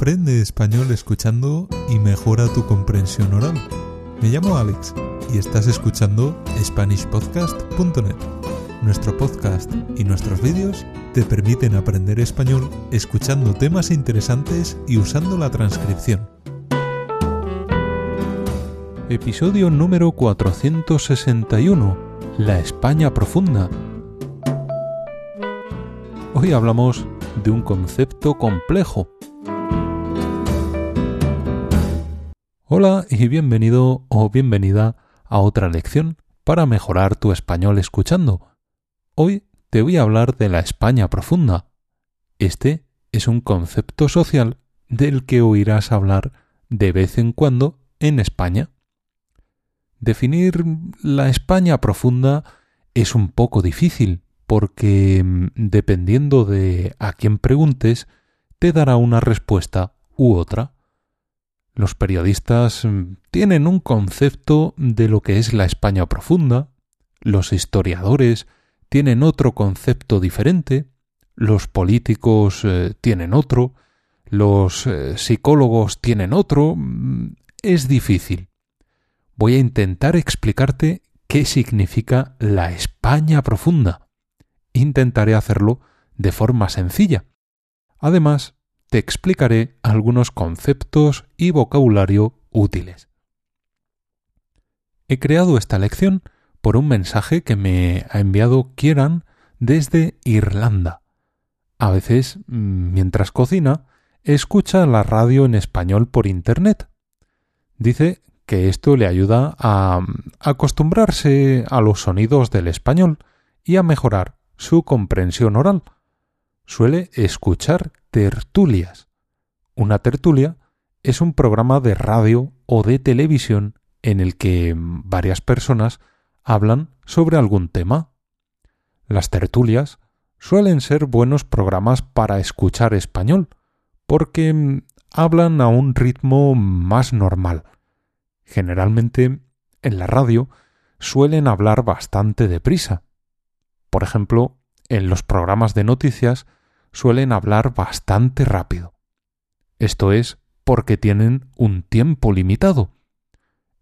Aprende español escuchando y mejora tu comprensión oral. Me llamo Alex y estás escuchando SpanishPodcast.net. Nuestro podcast y nuestros vídeos te permiten aprender español escuchando temas interesantes y usando la transcripción. Episodio número 461. La España profunda. Hoy hablamos de un concepto complejo. Hola y bienvenido o bienvenida a otra lección para mejorar tu español escuchando. Hoy te voy a hablar de la España profunda. Este es un concepto social del que oirás hablar de vez en cuando en España. Definir la España profunda es un poco difícil porque mm, dependiendo de a quién preguntes, te dará una respuesta u otra. Los periodistas mm, tienen un concepto de lo que es la España profunda, los historiadores tienen otro concepto diferente, los políticos eh, tienen otro, los eh, psicólogos tienen otro. Mm, es difícil. Voy a intentar explicarte qué significa la España profunda intentaré hacerlo de forma sencilla. Además, te explicaré algunos conceptos y vocabulario útiles. He creado esta lección por un mensaje que me ha enviado Kieran desde Irlanda. A veces, mientras cocina, escucha la radio en español por Internet. Dice que esto le ayuda a acostumbrarse a los sonidos del español y a mejorar su comprensión oral. Suele escuchar tertulias. Una tertulia es un programa de radio o de televisión en el que varias personas hablan sobre algún tema. Las tertulias suelen ser buenos programas para escuchar español, porque hablan a un ritmo más normal. Generalmente, en la radio, suelen hablar bastante deprisa. Por ejemplo, en los programas de noticias suelen hablar bastante rápido. Esto es porque tienen un tiempo limitado.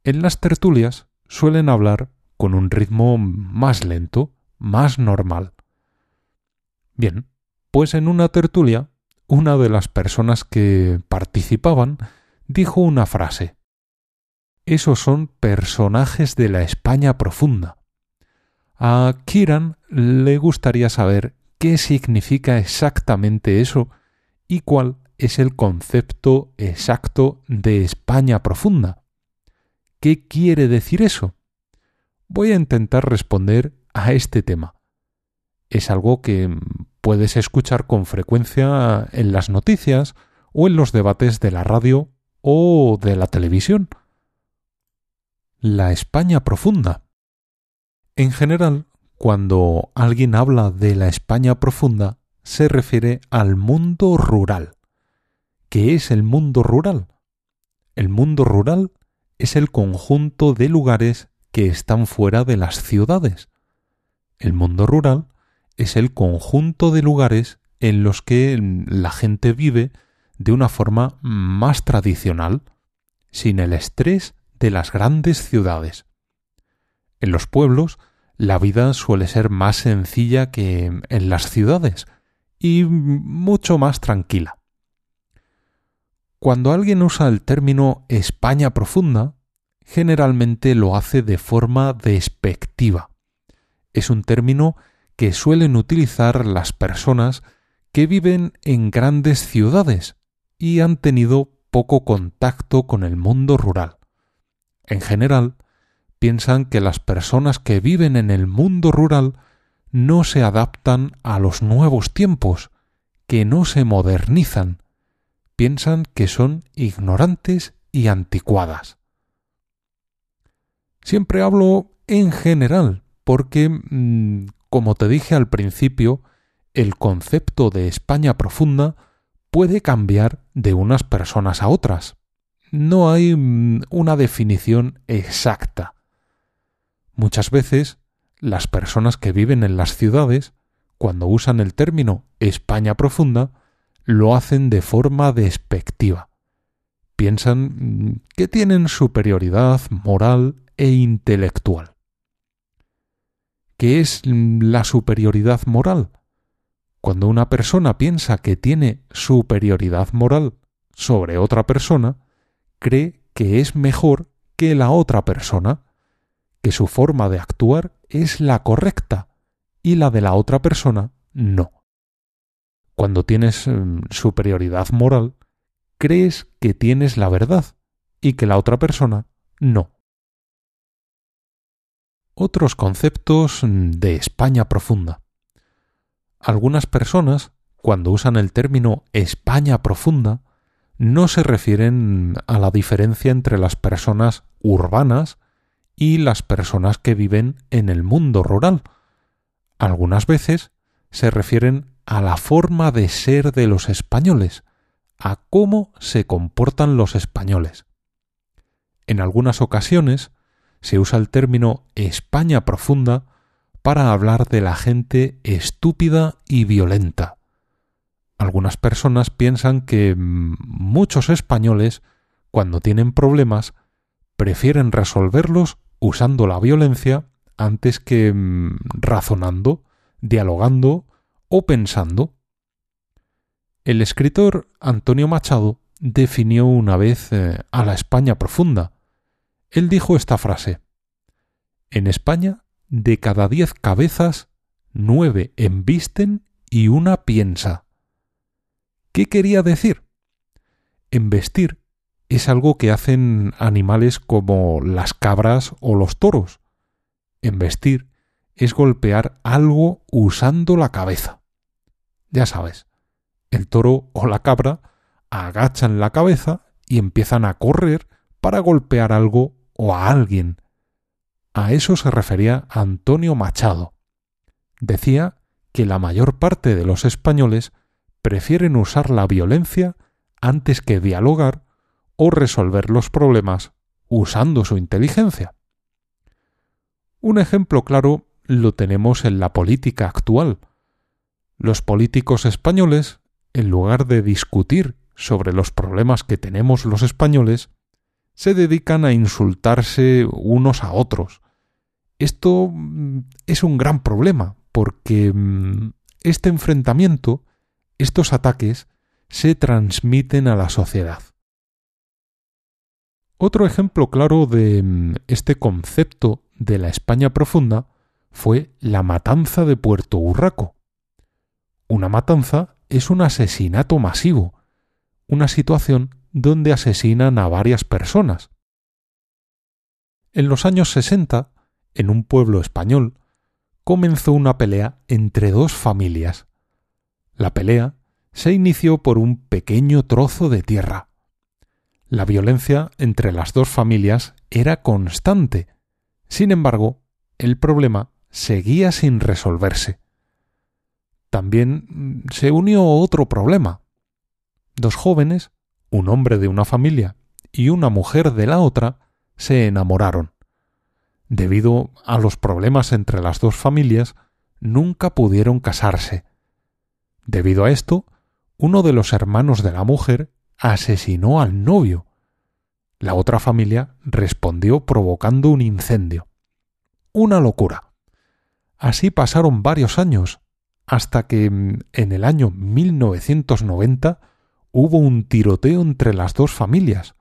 En las tertulias suelen hablar con un ritmo más lento, más normal. Bien, pues en una tertulia, una de las personas que participaban dijo una frase. Esos son personajes de la España profunda. A Kiran le gustaría saber qué significa exactamente eso y cuál es el concepto exacto de España profunda. ¿Qué quiere decir eso? Voy a intentar responder a este tema. Es algo que puedes escuchar con frecuencia en las noticias o en los debates de la radio o de la televisión. La España profunda. En general, cuando alguien habla de la España profunda, se refiere al mundo rural. ¿Qué es el mundo rural? El mundo rural es el conjunto de lugares que están fuera de las ciudades. El mundo rural es el conjunto de lugares en los que la gente vive de una forma más tradicional, sin el estrés de las grandes ciudades. En los pueblos la vida suele ser más sencilla que en las ciudades y mucho más tranquila. Cuando alguien usa el término España profunda, generalmente lo hace de forma despectiva. Es un término que suelen utilizar las personas que viven en grandes ciudades y han tenido poco contacto con el mundo rural. En general, piensan que las personas que viven en el mundo rural no se adaptan a los nuevos tiempos, que no se modernizan, piensan que son ignorantes y anticuadas. Siempre hablo en general, porque, mm, como te dije al principio, el concepto de España profunda puede cambiar de unas personas a otras. No hay mm, una definición exacta. Muchas veces las personas que viven en las ciudades, cuando usan el término España profunda, lo hacen de forma despectiva. Piensan que tienen superioridad moral e intelectual. ¿Qué es la superioridad moral? Cuando una persona piensa que tiene superioridad moral sobre otra persona, cree que es mejor que la otra persona, que su forma de actuar es la correcta y la de la otra persona no. Cuando tienes mm, superioridad moral, crees que tienes la verdad y que la otra persona no. Otros conceptos mm, de España profunda. Algunas personas, cuando usan el término España profunda, no se refieren a la diferencia entre las personas urbanas y las personas que viven en el mundo rural. Algunas veces se refieren a la forma de ser de los españoles, a cómo se comportan los españoles. En algunas ocasiones se usa el término España profunda para hablar de la gente estúpida y violenta. Algunas personas piensan que mm, muchos españoles, cuando tienen problemas, prefieren resolverlos usando la violencia antes que mm, razonando, dialogando o pensando. El escritor Antonio Machado definió una vez eh, a la España profunda. Él dijo esta frase En España, de cada diez cabezas, nueve embisten y una piensa. ¿Qué quería decir? Embestir es algo que hacen animales como las cabras o los toros. Embestir es golpear algo usando la cabeza. Ya sabes, el toro o la cabra agachan la cabeza y empiezan a correr para golpear algo o a alguien. A eso se refería Antonio Machado. Decía que la mayor parte de los españoles prefieren usar la violencia antes que dialogar o resolver los problemas usando su inteligencia. Un ejemplo claro lo tenemos en la política actual. Los políticos españoles, en lugar de discutir sobre los problemas que tenemos los españoles, se dedican a insultarse unos a otros. Esto mm, es un gran problema, porque mm, este enfrentamiento, estos ataques, se transmiten a la sociedad. Otro ejemplo claro de mm, este concepto de la España profunda fue la matanza de Puerto Urraco. Una matanza es un asesinato masivo, una situación donde asesinan a varias personas. En los años 60, en un pueblo español, comenzó una pelea entre dos familias. La pelea se inició por un pequeño trozo de tierra. La violencia entre las dos familias era constante. Sin embargo, el problema seguía sin resolverse. También mm, se unió otro problema. Dos jóvenes, un hombre de una familia y una mujer de la otra, se enamoraron. Debido a los problemas entre las dos familias, nunca pudieron casarse. Debido a esto, uno de los hermanos de la mujer asesinó al novio. La otra familia respondió provocando un incendio. Una locura. Así pasaron varios años, hasta que mm, en el año 1990 hubo un tiroteo entre las dos familias.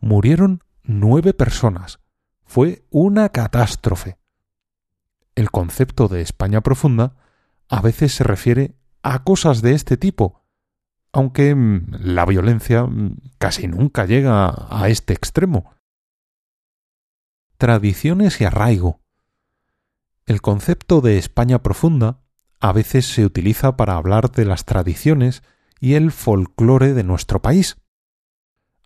Murieron nueve personas. Fue una catástrofe. El concepto de España profunda a veces se refiere a cosas de este tipo, aunque mm, la violencia mm, casi nunca llega a este extremo. Tradiciones y arraigo. El concepto de España profunda a veces se utiliza para hablar de las tradiciones y el folclore de nuestro país.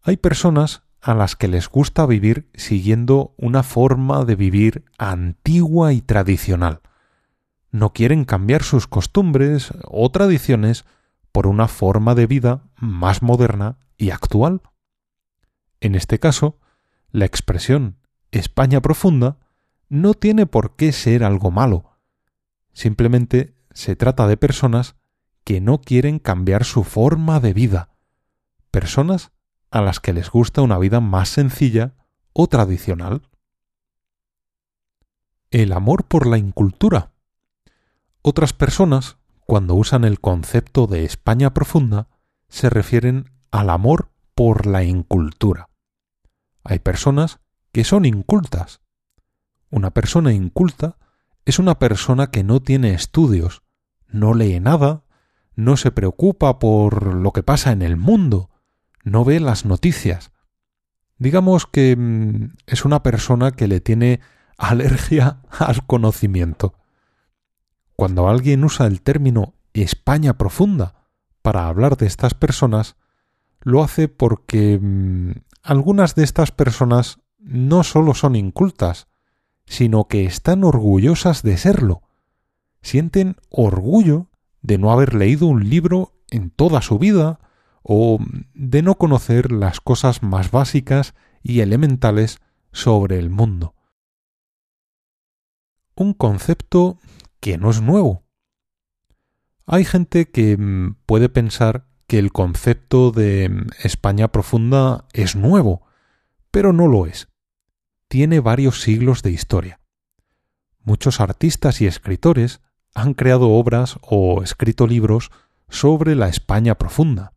Hay personas a las que les gusta vivir siguiendo una forma de vivir antigua y tradicional. No quieren cambiar sus costumbres o tradiciones por una forma de vida más moderna y actual. En este caso, la expresión España profunda no tiene por qué ser algo malo. Simplemente se trata de personas que no quieren cambiar su forma de vida, personas a las que les gusta una vida más sencilla o tradicional. El amor por la incultura. Otras personas, cuando usan el concepto de España profunda, se refieren al amor por la incultura. Hay personas que son incultas. Una persona inculta es una persona que no tiene estudios, no lee nada, no se preocupa por lo que pasa en el mundo, no ve las noticias. Digamos que mm, es una persona que le tiene alergia al conocimiento. Cuando alguien usa el término España profunda para hablar de estas personas, lo hace porque mm, algunas de estas personas no solo son incultas, sino que están orgullosas de serlo. Sienten orgullo de no haber leído un libro en toda su vida o de no conocer las cosas más básicas y elementales sobre el mundo. Un concepto que no es nuevo. Hay gente que mm, puede pensar que el concepto de mm, España profunda es nuevo, pero no lo es. Tiene varios siglos de historia. Muchos artistas y escritores han creado obras o escrito libros sobre la España profunda.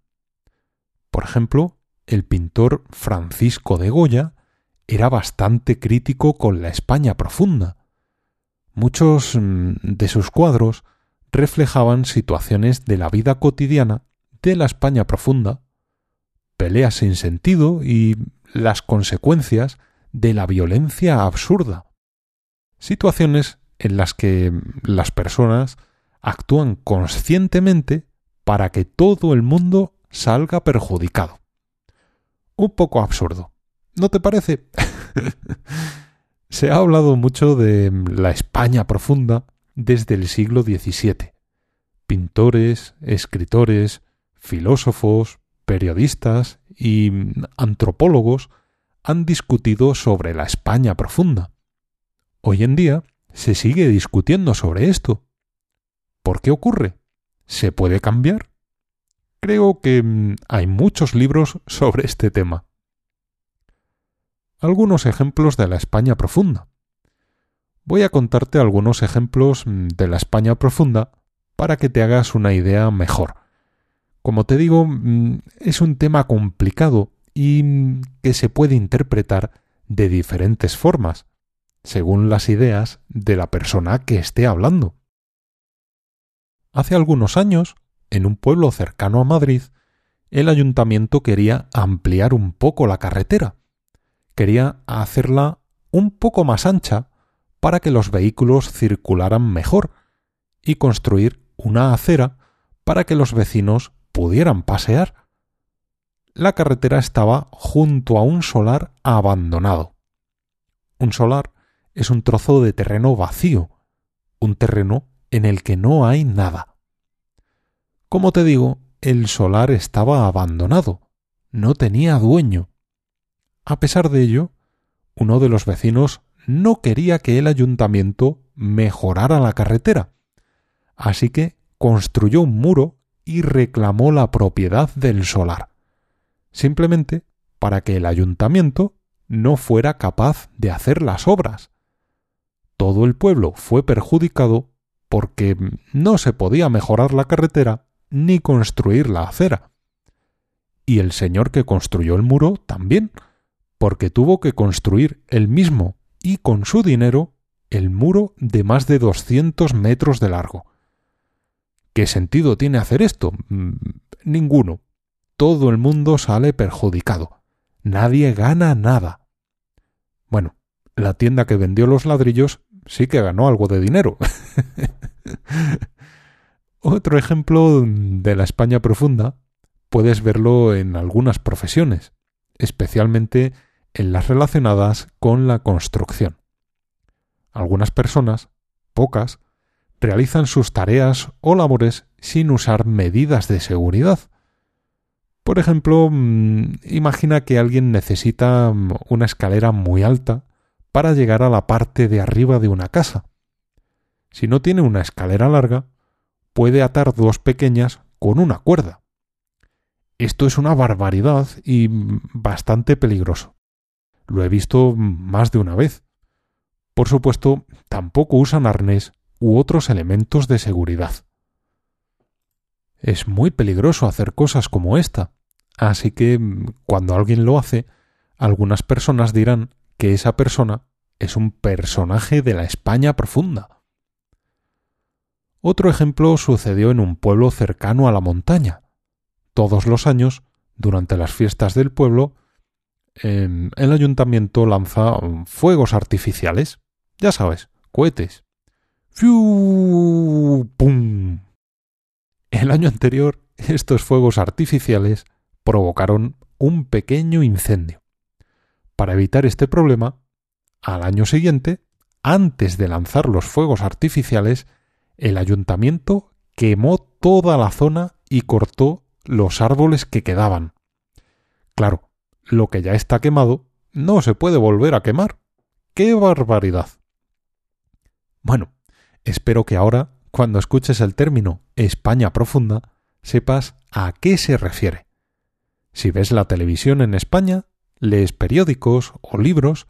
Por ejemplo, el pintor Francisco de Goya era bastante crítico con la España profunda. Muchos mm, de sus cuadros reflejaban situaciones de la vida cotidiana de la España profunda, peleas sin sentido y las consecuencias de la violencia absurda. Situaciones en las que las personas actúan conscientemente para que todo el mundo salga perjudicado. Un poco absurdo. ¿No te parece? Se ha hablado mucho de la España profunda desde el siglo XVII. Pintores, escritores, filósofos, periodistas y antropólogos han discutido sobre la España profunda. Hoy en día se sigue discutiendo sobre esto. ¿Por qué ocurre? ¿Se puede cambiar? Creo que mm, hay muchos libros sobre este tema. Algunos ejemplos de la España profunda. Voy a contarte algunos ejemplos mm, de la España profunda para que te hagas una idea mejor. Como te digo, mm, es un tema complicado y mm, que se puede interpretar de diferentes formas, según las ideas de la persona que esté hablando. Hace algunos años, en un pueblo cercano a Madrid, el ayuntamiento quería ampliar un poco la carretera. Quería hacerla un poco más ancha para que los vehículos circularan mejor y construir una acera para que los vecinos pudieran pasear. La carretera estaba junto a un solar abandonado. Un solar es un trozo de terreno vacío, un terreno en el que no hay nada. Como te digo, el solar estaba abandonado, no tenía dueño. A pesar de ello, uno de los vecinos no quería que el ayuntamiento mejorara la carretera, así que construyó un muro y reclamó la propiedad del solar, simplemente para que el ayuntamiento no fuera capaz de hacer las obras. Todo el pueblo fue perjudicado porque no se podía mejorar la carretera ni construir la acera. Y el señor que construyó el muro también, porque tuvo que construir él mismo y con su dinero el muro de más de 200 metros de largo. ¿Qué sentido tiene hacer esto? Mm, ninguno. Todo el mundo sale perjudicado. Nadie gana nada. Bueno, la tienda que vendió los ladrillos sí que ganó algo de dinero. Otro ejemplo de la España profunda puedes verlo en algunas profesiones, especialmente en las relacionadas con la construcción. Algunas personas, pocas, realizan sus tareas o labores sin usar medidas de seguridad. Por ejemplo, mm, imagina que alguien necesita mm, una escalera muy alta para llegar a la parte de arriba de una casa. Si no tiene una escalera larga, puede atar dos pequeñas con una cuerda. Esto es una barbaridad y bastante peligroso. Lo he visto más de una vez. Por supuesto, tampoco usan arnés u otros elementos de seguridad. Es muy peligroso hacer cosas como esta, así que cuando alguien lo hace, algunas personas dirán que esa persona es un personaje de la España profunda. Otro ejemplo sucedió en un pueblo cercano a la montaña. Todos los años, durante las fiestas del pueblo, el ayuntamiento lanza fuegos artificiales. Ya sabes, cohetes. ¡Fiu! ¡Pum! El año anterior, estos fuegos artificiales provocaron un pequeño incendio. Para evitar este problema, al año siguiente, antes de lanzar los fuegos artificiales, el ayuntamiento quemó toda la zona y cortó los árboles que quedaban. Claro, lo que ya está quemado no se puede volver a quemar. ¡Qué barbaridad! Bueno, espero que ahora, cuando escuches el término España profunda, sepas a qué se refiere. Si ves la televisión en España, lees periódicos o libros,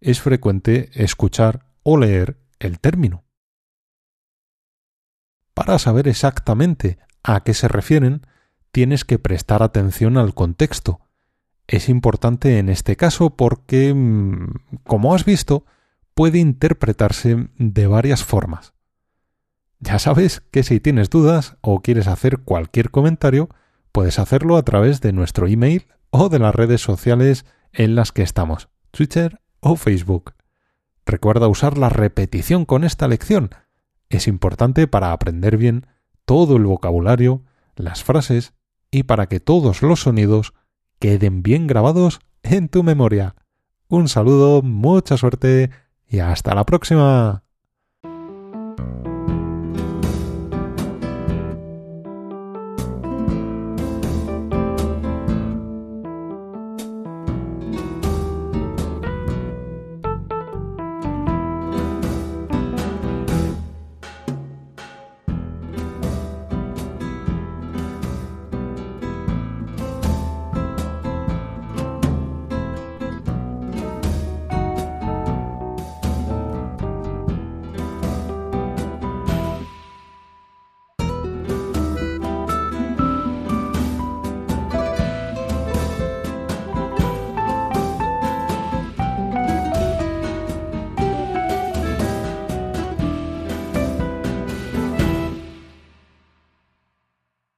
es frecuente escuchar o leer el término. Para saber exactamente a qué se refieren, tienes que prestar atención al contexto. Es importante en este caso porque, mm, como has visto, puede interpretarse de varias formas. Ya sabes que si tienes dudas o quieres hacer cualquier comentario, puedes hacerlo a través de nuestro email o de las redes sociales en las que estamos, Twitter o Facebook. Recuerda usar la repetición con esta lección es importante para aprender bien todo el vocabulario, las frases y para que todos los sonidos queden bien grabados en tu memoria. Un saludo, mucha suerte y hasta la próxima.